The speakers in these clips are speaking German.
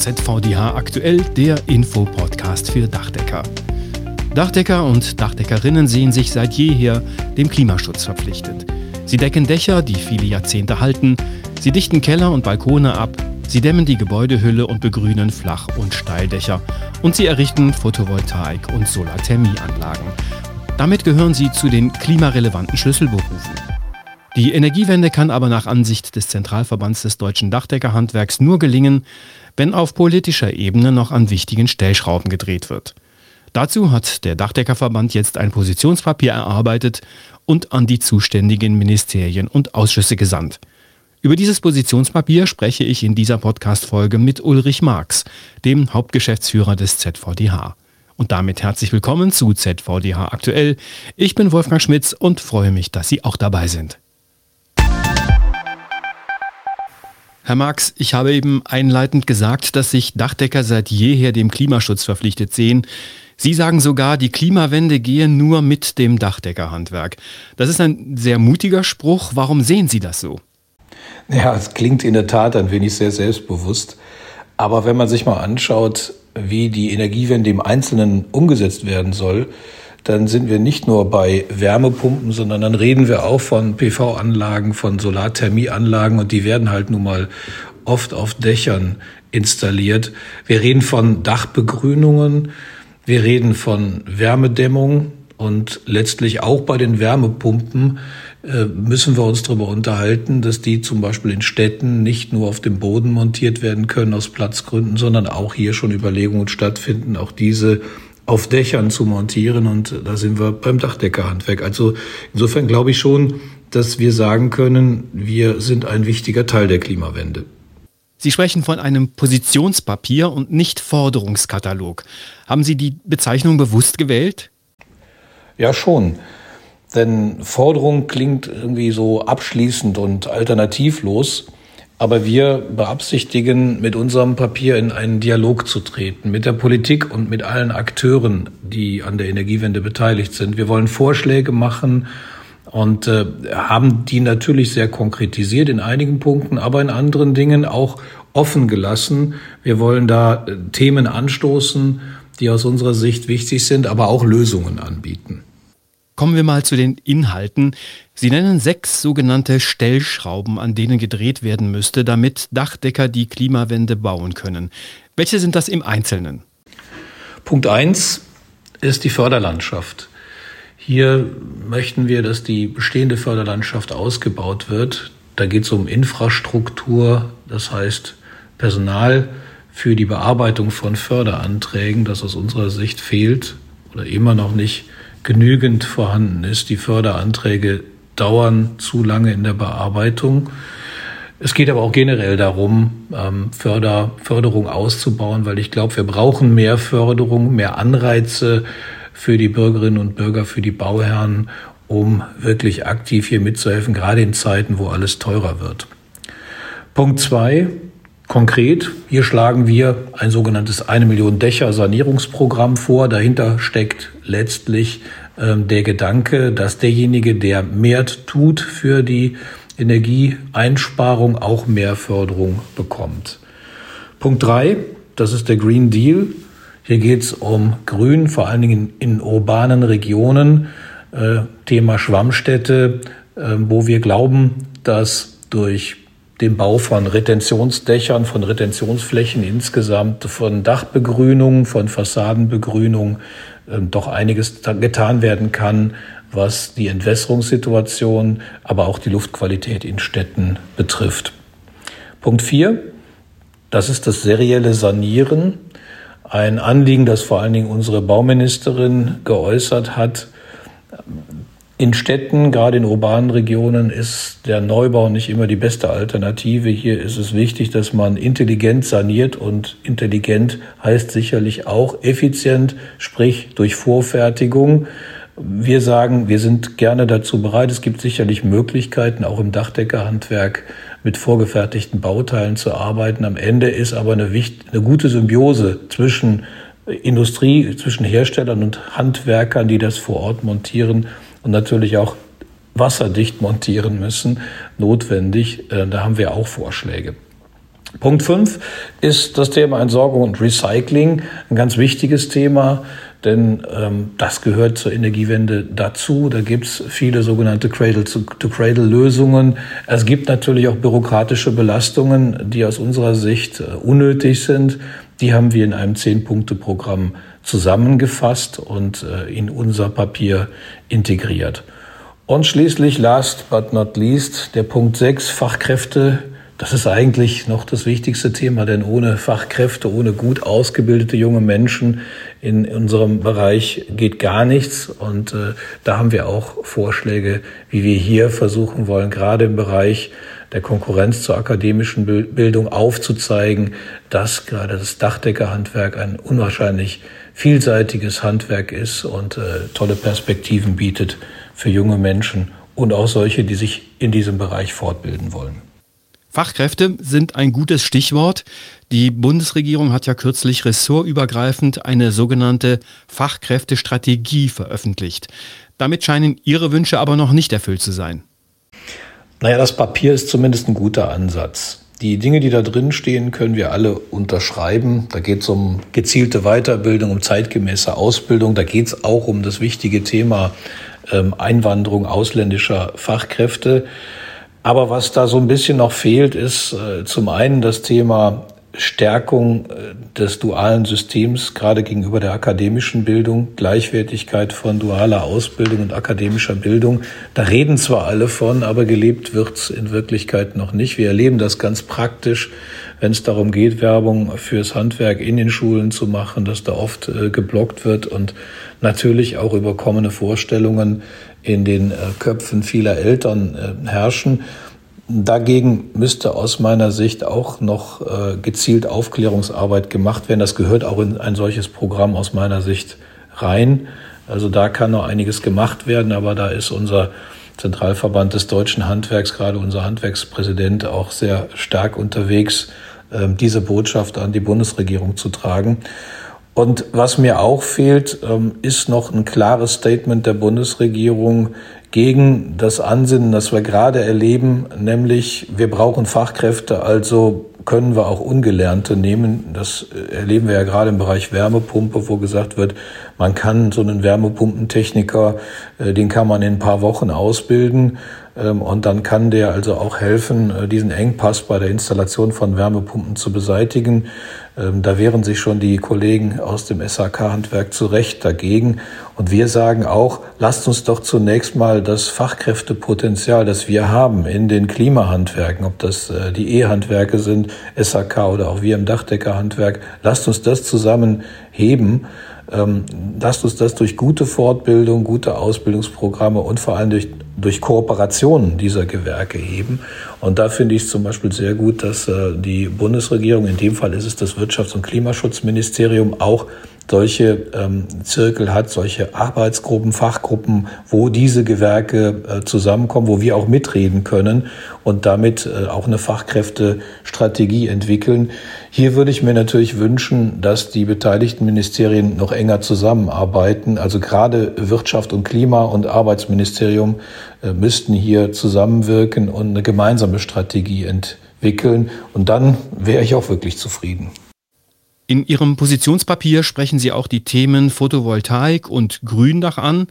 ZVDH aktuell, der Infopodcast für Dachdecker. Dachdecker und Dachdeckerinnen sehen sich seit jeher dem Klimaschutz verpflichtet. Sie decken Dächer, die viele Jahrzehnte halten, sie dichten Keller und Balkone ab, sie dämmen die Gebäudehülle und begrünen Flach- und Steildächer und sie errichten Photovoltaik- und Solarthermieanlagen. Damit gehören sie zu den klimarelevanten Schlüsselberufen. Die Energiewende kann aber nach Ansicht des Zentralverbands des deutschen Dachdeckerhandwerks nur gelingen, wenn auf politischer Ebene noch an wichtigen Stellschrauben gedreht wird. Dazu hat der Dachdeckerverband jetzt ein Positionspapier erarbeitet und an die zuständigen Ministerien und Ausschüsse gesandt. Über dieses Positionspapier spreche ich in dieser Podcast-Folge mit Ulrich Marx, dem Hauptgeschäftsführer des ZVDH. Und damit herzlich willkommen zu ZVDH aktuell. Ich bin Wolfgang Schmitz und freue mich, dass Sie auch dabei sind. Herr Marx, ich habe eben einleitend gesagt, dass sich Dachdecker seit jeher dem Klimaschutz verpflichtet sehen. Sie sagen sogar, die Klimawende gehe nur mit dem Dachdeckerhandwerk. Das ist ein sehr mutiger Spruch. Warum sehen Sie das so? Ja, es klingt in der Tat ein wenig sehr selbstbewusst. Aber wenn man sich mal anschaut, wie die Energiewende im Einzelnen umgesetzt werden soll, dann sind wir nicht nur bei Wärmepumpen, sondern dann reden wir auch von PV-Anlagen, von Solarthermieanlagen und die werden halt nun mal oft auf Dächern installiert. Wir reden von Dachbegrünungen, wir reden von Wärmedämmung und letztlich auch bei den Wärmepumpen äh, müssen wir uns darüber unterhalten, dass die zum Beispiel in Städten nicht nur auf dem Boden montiert werden können aus Platzgründen, sondern auch hier schon Überlegungen stattfinden, auch diese auf Dächern zu montieren. Und da sind wir beim Dachdeckerhandwerk. Also insofern glaube ich schon, dass wir sagen können, wir sind ein wichtiger Teil der Klimawende. Sie sprechen von einem Positionspapier und nicht Forderungskatalog. Haben Sie die Bezeichnung bewusst gewählt? Ja, schon. Denn Forderung klingt irgendwie so abschließend und alternativlos. Aber wir beabsichtigen, mit unserem Papier in einen Dialog zu treten, mit der Politik und mit allen Akteuren, die an der Energiewende beteiligt sind. Wir wollen Vorschläge machen und äh, haben die natürlich sehr konkretisiert in einigen Punkten, aber in anderen Dingen auch offen gelassen. Wir wollen da äh, Themen anstoßen, die aus unserer Sicht wichtig sind, aber auch Lösungen anbieten. Kommen wir mal zu den Inhalten. Sie nennen sechs sogenannte Stellschrauben, an denen gedreht werden müsste, damit Dachdecker die Klimawende bauen können. Welche sind das im Einzelnen? Punkt eins ist die Förderlandschaft. Hier möchten wir, dass die bestehende Förderlandschaft ausgebaut wird. Da geht es um Infrastruktur, das heißt Personal für die Bearbeitung von Förderanträgen, das aus unserer Sicht fehlt oder immer noch nicht genügend vorhanden ist. Die Förderanträge dauern zu lange in der Bearbeitung. Es geht aber auch generell darum, ähm, Förder, Förderung auszubauen, weil ich glaube, wir brauchen mehr Förderung, mehr Anreize für die Bürgerinnen und Bürger, für die Bauherren, um wirklich aktiv hier mitzuhelfen, gerade in Zeiten, wo alles teurer wird. Punkt zwei, konkret, hier schlagen wir ein sogenanntes eine Million Dächer Sanierungsprogramm vor. Dahinter steckt letztlich ähm, der Gedanke, dass derjenige, der mehr tut für die Energieeinsparung, auch mehr Förderung bekommt. Punkt drei, das ist der Green Deal. Hier geht es um Grün, vor allen Dingen in, in urbanen Regionen. Äh, Thema Schwammstädte, äh, wo wir glauben, dass durch den Bau von Retentionsdächern, von Retentionsflächen insgesamt, von Dachbegrünung, von Fassadenbegrünung äh, doch einiges getan werden kann, was die Entwässerungssituation, aber auch die Luftqualität in Städten betrifft. Punkt vier, das ist das serielle Sanieren ein Anliegen, das vor allen Dingen unsere Bauministerin geäußert hat. In Städten, gerade in urbanen Regionen, ist der Neubau nicht immer die beste Alternative. Hier ist es wichtig, dass man intelligent saniert und intelligent heißt sicherlich auch effizient, sprich durch Vorfertigung. Wir sagen, wir sind gerne dazu bereit. Es gibt sicherlich Möglichkeiten, auch im Dachdeckerhandwerk mit vorgefertigten Bauteilen zu arbeiten. Am Ende ist aber eine, eine gute Symbiose zwischen Industrie, zwischen Herstellern und Handwerkern, die das vor Ort montieren und natürlich auch wasserdicht montieren müssen, notwendig. Äh, da haben wir auch Vorschläge. Punkt 5 ist das Thema Entsorgung und Recycling, ein ganz wichtiges Thema, denn ähm, das gehört zur Energiewende dazu. Da gibt es viele sogenannte Cradle-to-Cradle-Lösungen. Es gibt natürlich auch bürokratische Belastungen, die aus unserer Sicht äh, unnötig sind. Die haben wir in einem Zehn-Punkte-Programm zusammengefasst und äh, in unser Papier integriert. Und schließlich, last but not least, der Punkt 6, Fachkräfte das ist eigentlich noch das wichtigste Thema, denn ohne Fachkräfte, ohne gut ausgebildete junge Menschen in unserem Bereich geht gar nichts. Und äh, da haben wir auch Vorschläge, wie wir hier versuchen wollen, gerade im Bereich der Konkurrenz zur akademischen Bildung aufzuzeigen, dass gerade das Dachdeckerhandwerk ein unwahrscheinlich vielseitiges Handwerk ist und äh, tolle Perspektiven bietet für junge Menschen und auch solche, die sich in diesem Bereich fortbilden wollen. Fachkräfte sind ein gutes Stichwort. Die Bundesregierung hat ja kürzlich ressortübergreifend eine sogenannte Fachkräftestrategie veröffentlicht. Damit scheinen Ihre Wünsche aber noch nicht erfüllt zu sein. Naja, das Papier ist zumindest ein guter Ansatz. Die Dinge, die da drin stehen, können wir alle unterschreiben. Da geht es um gezielte Weiterbildung, um zeitgemäße Ausbildung. Da geht es auch um das wichtige Thema ähm, Einwanderung ausländischer Fachkräfte. Aber was da so ein bisschen noch fehlt, ist äh, zum einen das Thema Stärkung äh, des dualen Systems, gerade gegenüber der akademischen Bildung, Gleichwertigkeit von dualer Ausbildung und akademischer Bildung. Da reden zwar alle von, aber gelebt wird's in Wirklichkeit noch nicht. Wir erleben das ganz praktisch, wenn es darum geht, Werbung fürs Handwerk in den Schulen zu machen, dass da oft äh, geblockt wird und natürlich auch überkommene Vorstellungen in den äh, Köpfen vieler Eltern herrschen. Dagegen müsste aus meiner Sicht auch noch äh, gezielt Aufklärungsarbeit gemacht werden. Das gehört auch in ein solches Programm aus meiner Sicht rein. Also da kann noch einiges gemacht werden, aber da ist unser Zentralverband des deutschen Handwerks, gerade unser Handwerkspräsident, auch sehr stark unterwegs, ähm, diese Botschaft an die Bundesregierung zu tragen. Und was mir auch fehlt, ähm, ist noch ein klares Statement der Bundesregierung gegen das Ansinnen, das wir gerade erleben, nämlich wir brauchen Fachkräfte, also können wir auch Ungelernte nehmen. Das erleben wir ja gerade im Bereich Wärmepumpe, wo gesagt wird, man kann so einen Wärmepumpentechniker, äh, den kann man in ein paar Wochen ausbilden. Ähm, und dann kann der also auch helfen, äh, diesen Engpass bei der Installation von Wärmepumpen zu beseitigen. Ähm, da wehren sich schon die Kollegen aus dem SAK-Handwerk zu Recht dagegen. Und wir sagen auch, lasst uns doch zunächst mal das Fachkräftepotenzial, das wir haben in den Klimahandwerken, ob das äh, die E-Handwerke sind, SAK oder auch wir im Dachdeckerhandwerk, lasst uns das zusammen heben ähm, lasst uns das durch gute Fortbildung, gute Ausbildungsprogramme und vor allem durch, durch Kooperationen dieser Gewerke heben. Und da finde ich es zum Beispiel sehr gut, dass äh, die Bundesregierung, in dem Fall ist es das Wirtschafts- und Klimaschutzministerium, auch solche ähm, Zirkel hat, solche Arbeitsgruppen, Fachgruppen, wo diese Gewerke äh, zusammenkommen, wo wir auch mitreden können und damit äh, auch eine Fachkräftestrategie entwickeln. Hier würde ich mir natürlich wünschen, dass die beteiligten Ministerien noch enger zusammenarbeiten. Also gerade Wirtschaft und Klima und Arbeitsministerium äh, müssten hier zusammenwirken und eine gemeinsame Strategie entwickeln. Und dann wäre ich auch wirklich zufrieden. In Ihrem Positionspapier sprechen Sie auch die Themen Photovoltaik und Gründach an.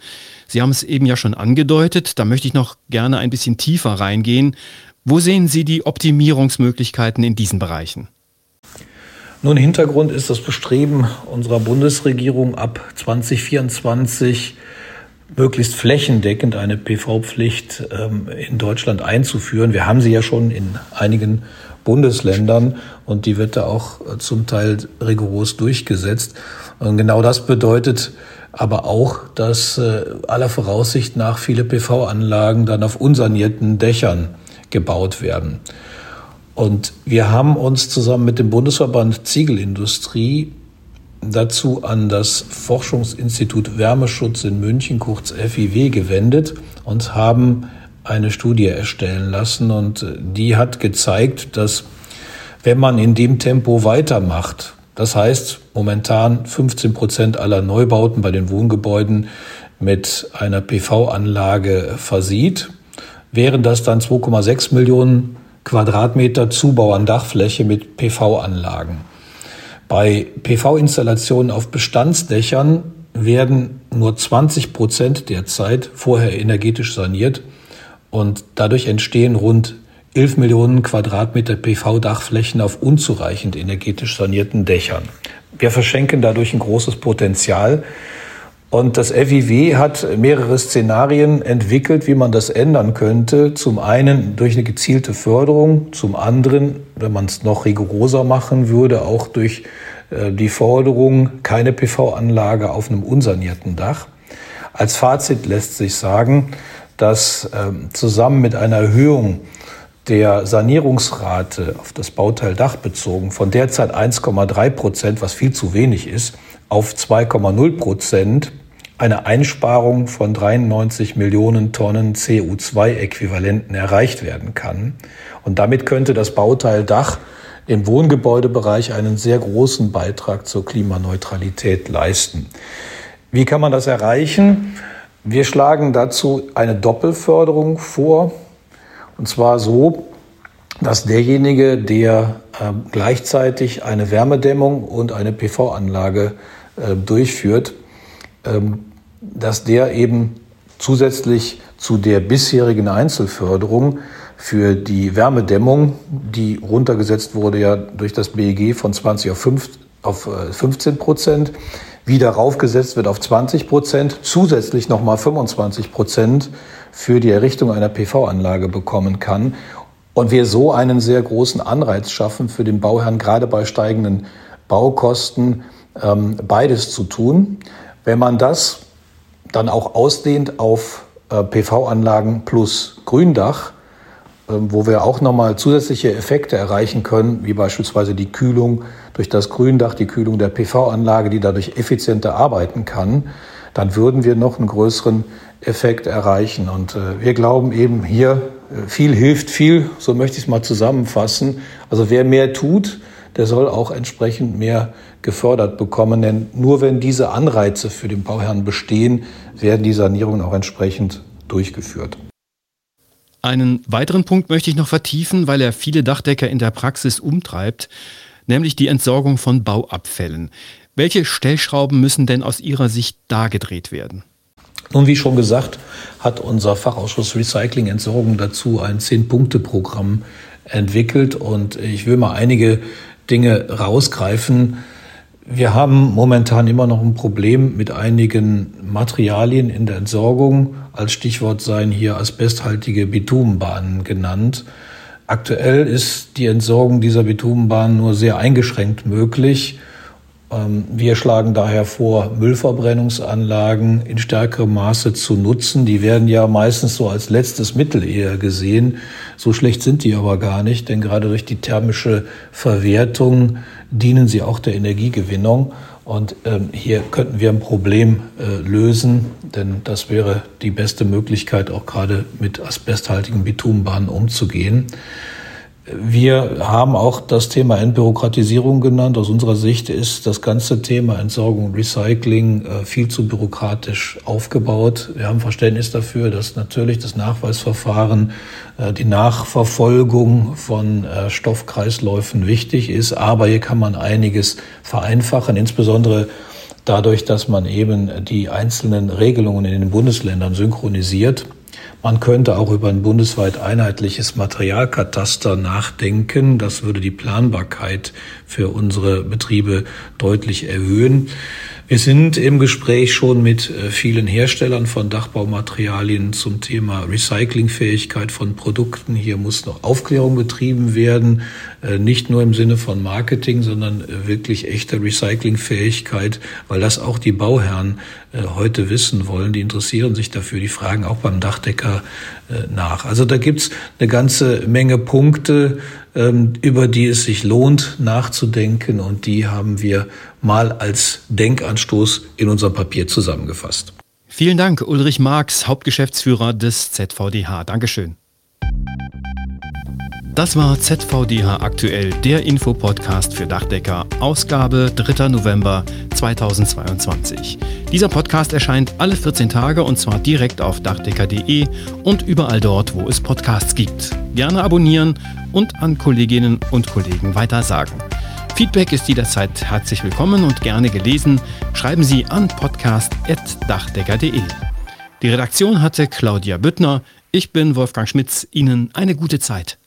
Sie haben es eben ja schon angedeutet, da möchte ich noch gerne ein bisschen tiefer reingehen. Wo sehen Sie die Optimierungsmöglichkeiten in diesen Bereichen? Nun, Hintergrund ist das Bestreben unserer Bundesregierung ab 2024 möglichst flächendeckend eine PV-Pflicht ähm, in Deutschland einzuführen. Wir haben sie ja schon in einigen Bundesländern und die wird da auch äh, zum Teil rigoros durchgesetzt. Und genau das bedeutet aber auch, dass äh, aller Voraussicht nach viele PV-Anlagen dann auf unsanierten Dächern gebaut werden. Und wir haben uns zusammen mit dem Bundesverband Ziegelindustrie dazu an das Forschungsinstitut Wärmeschutz in München, kurz FIW, gewendet und haben eine Studie erstellen lassen und äh, die hat gezeigt, dass wenn man in dem Tempo weitermacht, das heißt momentan 15 Prozent aller Neubauten bei den Wohngebäuden mit einer PV-Anlage versieht, wären das dann 2,6 Millionen Quadratmeter Zubau an Dachfläche mit PV-Anlagen. Bei PV-Installationen auf Bestandsdächern werden nur 20 Prozent der Zeit vorher energetisch saniert und dadurch entstehen rund 11 Millionen Quadratmeter PV-Dachflächen auf unzureichend energetisch sanierten Dächern. Wir verschenken dadurch ein großes Potenzial. Und das FIW hat mehrere Szenarien entwickelt, wie man das ändern könnte. Zum einen durch eine gezielte Förderung, zum anderen, wenn man es noch rigoroser machen würde, auch durch äh, die Forderung, keine PV-Anlage auf einem unsanierten Dach. Als Fazit lässt sich sagen, dass ähm, zusammen mit einer Erhöhung der Sanierungsrate auf das Bauteil Dach bezogen von derzeit 1,3 Prozent, was viel zu wenig ist, auf 2,0 Prozent eine Einsparung von 93 Millionen Tonnen CO2-Äquivalenten erreicht werden kann. Und damit könnte das Bauteil Dach im Wohngebäudebereich einen sehr großen Beitrag zur Klimaneutralität leisten. Wie kann man das erreichen? Wir schlagen dazu eine Doppelförderung vor. Und zwar so, dass derjenige, der äh, gleichzeitig eine Wärmedämmung und eine PV-Anlage äh, durchführt, ähm, dass der eben zusätzlich zu der bisherigen Einzelförderung für die Wärmedämmung, die runtergesetzt wurde ja durch das BEG von 20 auf, 5, auf 15 äh, Prozent, wieder raufgesetzt wird auf 20 Prozent, zusätzlich nochmal 25 Prozent für die Errichtung einer PV-Anlage bekommen kann und wir so einen sehr großen Anreiz schaffen für den Bauherrn, gerade bei steigenden Baukosten, ähm, beides zu tun. Wenn man das dann auch ausdehnt auf äh, PV-Anlagen plus Gründach, wo wir auch nochmal zusätzliche Effekte erreichen können, wie beispielsweise die Kühlung durch das Gründach, die Kühlung der PV-Anlage, die dadurch effizienter arbeiten kann, dann würden wir noch einen größeren Effekt erreichen. Und äh, wir glauben eben hier, äh, viel hilft viel, so möchte ich es mal zusammenfassen. Also wer mehr tut, der soll auch entsprechend mehr gefördert bekommen. Denn nur wenn diese Anreize für den Bauherrn bestehen, werden die Sanierungen auch entsprechend durchgeführt. Einen weiteren Punkt möchte ich noch vertiefen, weil er viele Dachdecker in der Praxis umtreibt, nämlich die Entsorgung von Bauabfällen. Welche Stellschrauben müssen denn aus Ihrer Sicht da gedreht werden? Nun, wie schon gesagt, hat unser Fachausschuss Recycling Entsorgung dazu ein Zehn-Punkte-Programm entwickelt und ich will mal einige Dinge rausgreifen. Wir haben momentan immer noch ein Problem mit einigen Materialien in der Entsorgung. Als Stichwort seien hier asbesthaltige Bitumenbahnen genannt. Aktuell ist die Entsorgung dieser Bitumenbahnen nur sehr eingeschränkt möglich. Ähm, wir schlagen daher vor, Müllverbrennungsanlagen in stärkerem Maße zu nutzen. Die werden ja meistens so als letztes Mittel eher gesehen. So schlecht sind die aber gar nicht, denn gerade durch die thermische Verwertung dienen sie auch der Energiegewinnung. Und ähm, hier könnten wir ein Problem äh, lösen, denn das wäre die beste Möglichkeit, auch gerade mit asbesthaltigen Bitumenbahnen umzugehen. Wir haben auch das Thema Entbürokratisierung genannt. Aus unserer Sicht ist das ganze Thema Entsorgung und Recycling äh, viel zu bürokratisch aufgebaut. Wir haben Verständnis dafür, dass natürlich das Nachweisverfahren, äh, die Nachverfolgung von äh, Stoffkreisläufen wichtig ist. Aber hier kann man einiges vereinfachen, insbesondere dadurch, dass man eben die einzelnen Regelungen in den Bundesländern synchronisiert. Man könnte auch über ein bundesweit einheitliches Materialkataster nachdenken. Das würde die Planbarkeit für unsere Betriebe deutlich erhöhen. Wir sind im Gespräch schon mit äh, vielen Herstellern von Dachbaumaterialien zum Thema Recyclingfähigkeit von Produkten. Hier muss noch Aufklärung betrieben werden, äh, nicht nur im Sinne von Marketing, sondern äh, wirklich echte Recyclingfähigkeit, weil das auch die Bauherren heute wissen wollen. Die interessieren sich dafür, die fragen auch beim Dachdecker nach. Also da gibt's eine ganze Menge Punkte, über die es sich lohnt nachzudenken und die haben wir mal als Denkanstoß in unserem Papier zusammengefasst. Vielen Dank, Ulrich Marx, Hauptgeschäftsführer des ZVDH. Dankeschön. Das war ZVDH aktuell, der Infopodcast für Dachdecker, Ausgabe 3. November 2022. Dieser Podcast erscheint alle 14 Tage und zwar direkt auf dachdecker.de und überall dort, wo es Podcasts gibt. Gerne abonnieren und an Kolleginnen und Kollegen weitersagen. Feedback ist jederzeit herzlich willkommen und gerne gelesen. Schreiben Sie an podcast.dachdecker.de. Die Redaktion hatte Claudia Büttner. Ich bin Wolfgang Schmitz. Ihnen eine gute Zeit.